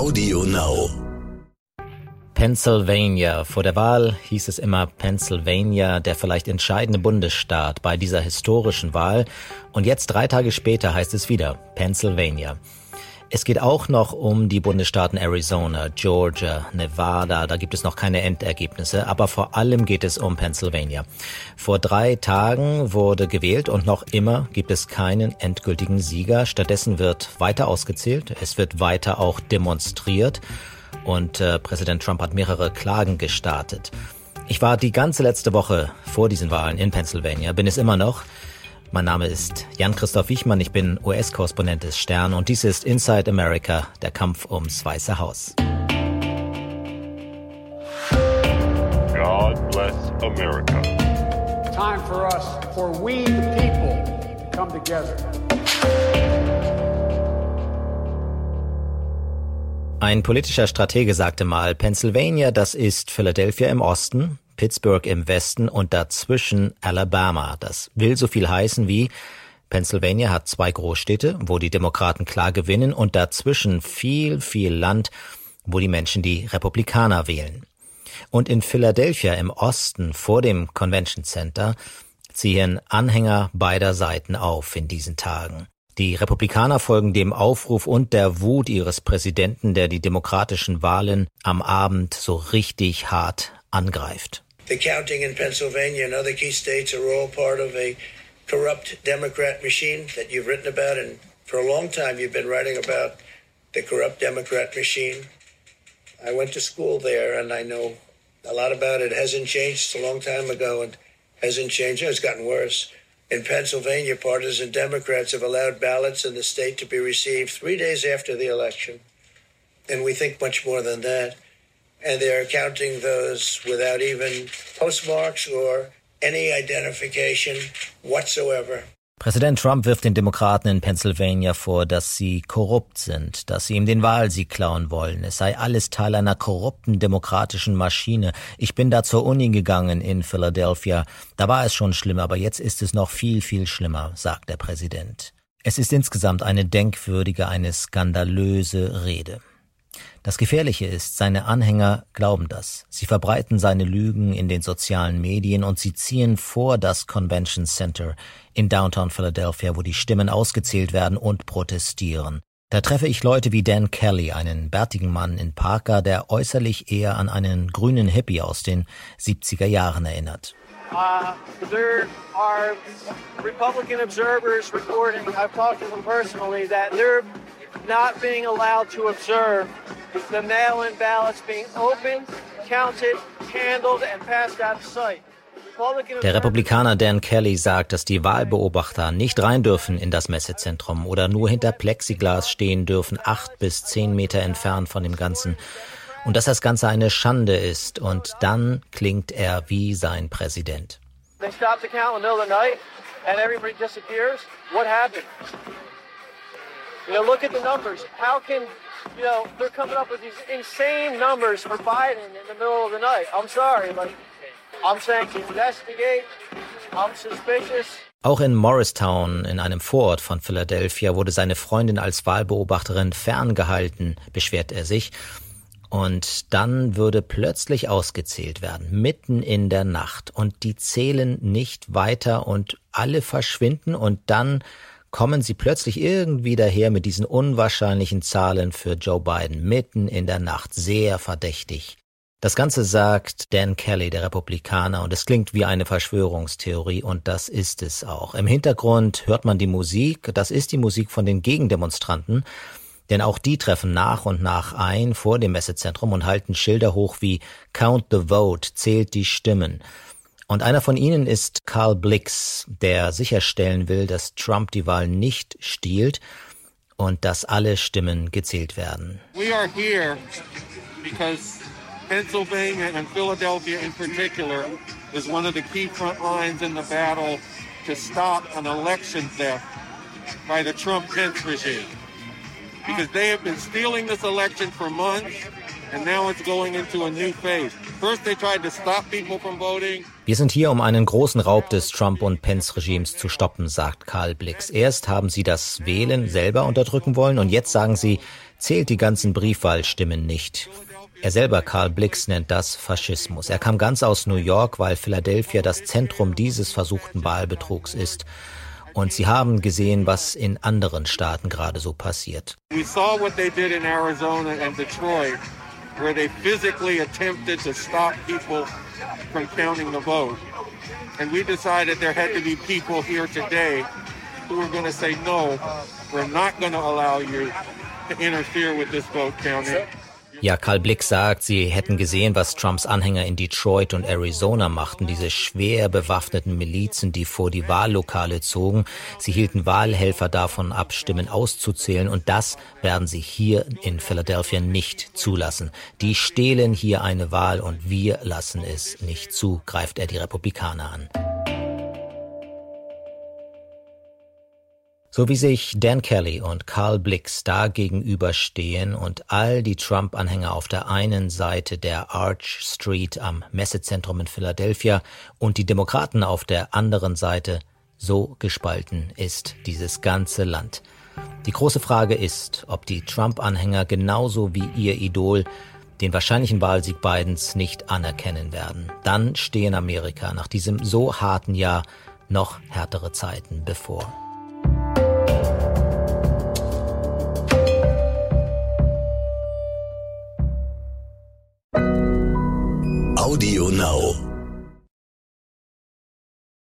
Audio Now. Pennsylvania. Vor der Wahl hieß es immer Pennsylvania, der vielleicht entscheidende Bundesstaat bei dieser historischen Wahl. Und jetzt drei Tage später heißt es wieder Pennsylvania. Es geht auch noch um die Bundesstaaten Arizona, Georgia, Nevada. Da gibt es noch keine Endergebnisse, aber vor allem geht es um Pennsylvania. Vor drei Tagen wurde gewählt und noch immer gibt es keinen endgültigen Sieger. Stattdessen wird weiter ausgezählt. Es wird weiter auch demonstriert und äh, Präsident Trump hat mehrere Klagen gestartet. Ich war die ganze letzte Woche vor diesen Wahlen in Pennsylvania, bin es immer noch. Mein Name ist Jan-Christoph Wichmann, ich bin US-Korrespondent des Stern und dies ist Inside America, der Kampf ums Weiße Haus. God bless America. Time for us, for we the people, to come together. Ein politischer Stratege sagte mal, Pennsylvania, das ist Philadelphia im Osten, Pittsburgh im Westen und dazwischen Alabama. Das will so viel heißen wie Pennsylvania hat zwei Großstädte, wo die Demokraten klar gewinnen und dazwischen viel, viel Land, wo die Menschen die Republikaner wählen. Und in Philadelphia im Osten vor dem Convention Center ziehen Anhänger beider Seiten auf in diesen Tagen. Die Republikaner folgen dem Aufruf und der Wut ihres Präsidenten, der die demokratischen Wahlen am Abend so richtig hart angreift. The counting in Pennsylvania and other key states are all part of a corrupt Democrat machine that you've written about. And for a long time, you've been writing about the corrupt Democrat machine. I went to school there and I know a lot about it. it hasn't changed. It's a long time ago and hasn't changed. It's gotten worse. In Pennsylvania, partisan Democrats have allowed ballots in the state to be received three days after the election. And we think much more than that. And they're counting those without even postmarks or any identification whatsoever. Präsident Trump wirft den Demokraten in Pennsylvania vor, dass sie korrupt sind, dass sie ihm den Wahlsieg klauen wollen. Es sei alles Teil einer korrupten demokratischen Maschine. Ich bin da zur Uni gegangen in Philadelphia. Da war es schon schlimm, aber jetzt ist es noch viel, viel schlimmer, sagt der Präsident. Es ist insgesamt eine denkwürdige, eine skandalöse Rede. Das Gefährliche ist, seine Anhänger glauben das. Sie verbreiten seine Lügen in den sozialen Medien und sie ziehen vor das Convention Center in Downtown Philadelphia, wo die Stimmen ausgezählt werden und protestieren. Da treffe ich Leute wie Dan Kelly, einen bärtigen Mann in Parker, der äußerlich eher an einen grünen Hippie aus den 70er Jahren erinnert. Uh, there are Republican observers reporting, I've talked to them personally, that they're not being allowed to observe the mail-in ballots being opened, counted, handled and passed out of sight. Der Republikaner Dan Kelly sagt, dass die Wahlbeobachter nicht rein dürfen in das Messezentrum oder nur hinter Plexiglas stehen dürfen, acht bis zehn Meter entfernt von dem Ganzen. Und dass das Ganze eine Schande ist. Und dann klingt er wie sein Präsident. They stop the count in the middle of the night and everybody disappears. What happened? You know, look at the numbers. How can, you know, they're coming up with these insane numbers for Biden in the middle of the night. I'm sorry, but I'm saying investigate. I'm suspicious. Auch in Morristown, in einem Vorort von Philadelphia, wurde seine Freundin als Wahlbeobachterin ferngehalten, beschwert er sich. Und dann würde plötzlich ausgezählt werden, mitten in der Nacht. Und die zählen nicht weiter und alle verschwinden und dann kommen sie plötzlich irgendwie daher mit diesen unwahrscheinlichen Zahlen für Joe Biden mitten in der Nacht. Sehr verdächtig. Das Ganze sagt Dan Kelly, der Republikaner, und es klingt wie eine Verschwörungstheorie, und das ist es auch. Im Hintergrund hört man die Musik, das ist die Musik von den Gegendemonstranten, denn auch die treffen nach und nach ein vor dem Messezentrum und halten Schilder hoch wie Count the Vote, zählt die Stimmen. Und einer von ihnen ist Karl Blix, der sicherstellen will, dass Trump die Wahl nicht stiehlt und dass alle Stimmen gezählt werden. We are here because Pennsylvania and Philadelphia in particular is one of the key front lines in the battle to stop an election theft by the Trump-Pence regime. Because they have been stealing this election for months and now it's going into a new phase. First they tried to stop people from voting. Wir sind hier, um einen großen Raub des Trump- und Pence-Regimes zu stoppen, sagt Karl Blix. Erst haben sie das Wählen selber unterdrücken wollen und jetzt sagen sie, zählt die ganzen Briefwahlstimmen nicht. Er selber, Karl Blix, nennt das Faschismus. Er kam ganz aus New York, weil Philadelphia das Zentrum dieses versuchten Wahlbetrugs ist. Und sie haben gesehen, was in anderen Staaten gerade so passiert. We saw what they did in Arizona and Detroit, where they physically attempted to stop people from counting the vote. And we decided there had to be people here today who were going to say, no, we're not going to allow you to interfere with this vote counting. Ja, Karl Blick sagt, sie hätten gesehen, was Trumps Anhänger in Detroit und Arizona machten, diese schwer bewaffneten Milizen, die vor die Wahllokale zogen. Sie hielten Wahlhelfer davon ab, Stimmen auszuzählen und das werden sie hier in Philadelphia nicht zulassen. Die stehlen hier eine Wahl und wir lassen es nicht zu, greift er die Republikaner an. So wie sich Dan Kelly und Carl Blix da gegenüberstehen und all die Trump-Anhänger auf der einen Seite der Arch Street am Messezentrum in Philadelphia und die Demokraten auf der anderen Seite, so gespalten ist dieses ganze Land. Die große Frage ist, ob die Trump-Anhänger genauso wie ihr Idol den wahrscheinlichen Wahlsieg Bidens nicht anerkennen werden. Dann stehen Amerika nach diesem so harten Jahr noch härtere Zeiten bevor.